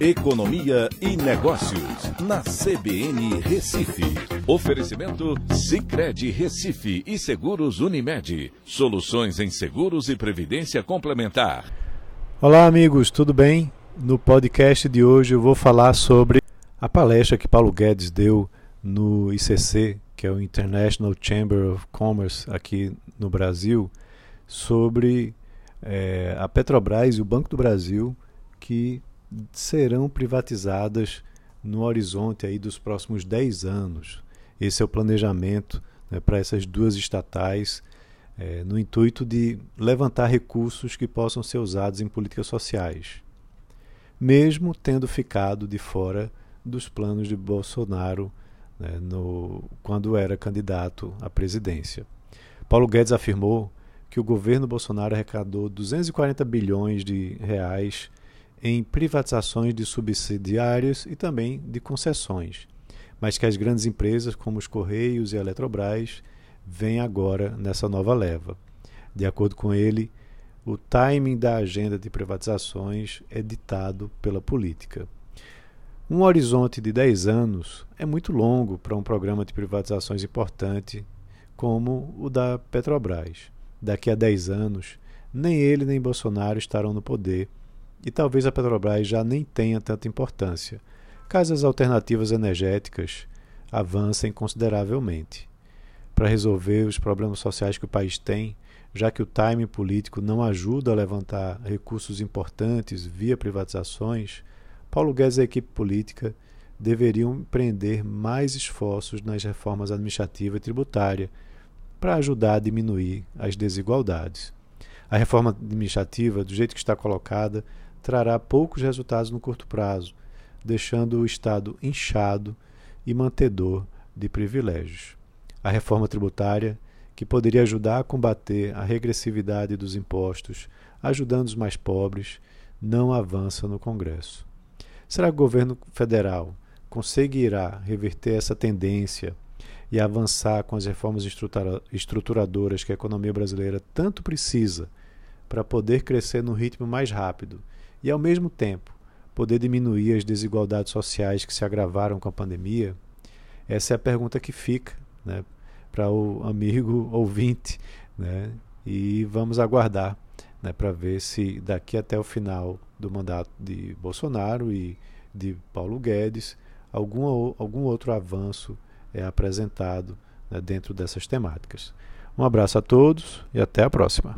Economia e Negócios, na CBN Recife. Oferecimento Cicred Recife e Seguros Unimed. Soluções em seguros e previdência complementar. Olá, amigos, tudo bem? No podcast de hoje eu vou falar sobre a palestra que Paulo Guedes deu no ICC, que é o International Chamber of Commerce aqui no Brasil, sobre é, a Petrobras e o Banco do Brasil que serão privatizadas no horizonte aí dos próximos 10 anos. Esse é o planejamento né, para essas duas estatais, é, no intuito de levantar recursos que possam ser usados em políticas sociais, mesmo tendo ficado de fora dos planos de Bolsonaro né, no, quando era candidato à presidência. Paulo Guedes afirmou que o governo Bolsonaro arrecadou 240 bilhões de reais em privatizações de subsidiárias e também de concessões, mas que as grandes empresas como os Correios e a Eletrobras vêm agora nessa nova leva. De acordo com ele, o timing da agenda de privatizações é ditado pela política. Um horizonte de 10 anos é muito longo para um programa de privatizações importante como o da Petrobras. Daqui a 10 anos, nem ele nem Bolsonaro estarão no poder e talvez a Petrobras já nem tenha tanta importância, caso as alternativas energéticas avancem consideravelmente. Para resolver os problemas sociais que o país tem, já que o time político não ajuda a levantar recursos importantes via privatizações, Paulo Guedes e a equipe política deveriam empreender mais esforços nas reformas administrativa e tributária para ajudar a diminuir as desigualdades. A reforma administrativa, do jeito que está colocada, trará poucos resultados no curto prazo, deixando o Estado inchado e mantedor de privilégios. A reforma tributária, que poderia ajudar a combater a regressividade dos impostos, ajudando os mais pobres, não avança no Congresso. Será que o governo federal conseguirá reverter essa tendência e avançar com as reformas estruturadoras que a economia brasileira tanto precisa para poder crescer no ritmo mais rápido e, ao mesmo tempo, poder diminuir as desigualdades sociais que se agravaram com a pandemia? Essa é a pergunta que fica né, para o amigo ouvinte. Né, e vamos aguardar né, para ver se daqui até o final do mandato de Bolsonaro e de Paulo Guedes algum, algum outro avanço é apresentado né, dentro dessas temáticas. Um abraço a todos e até a próxima.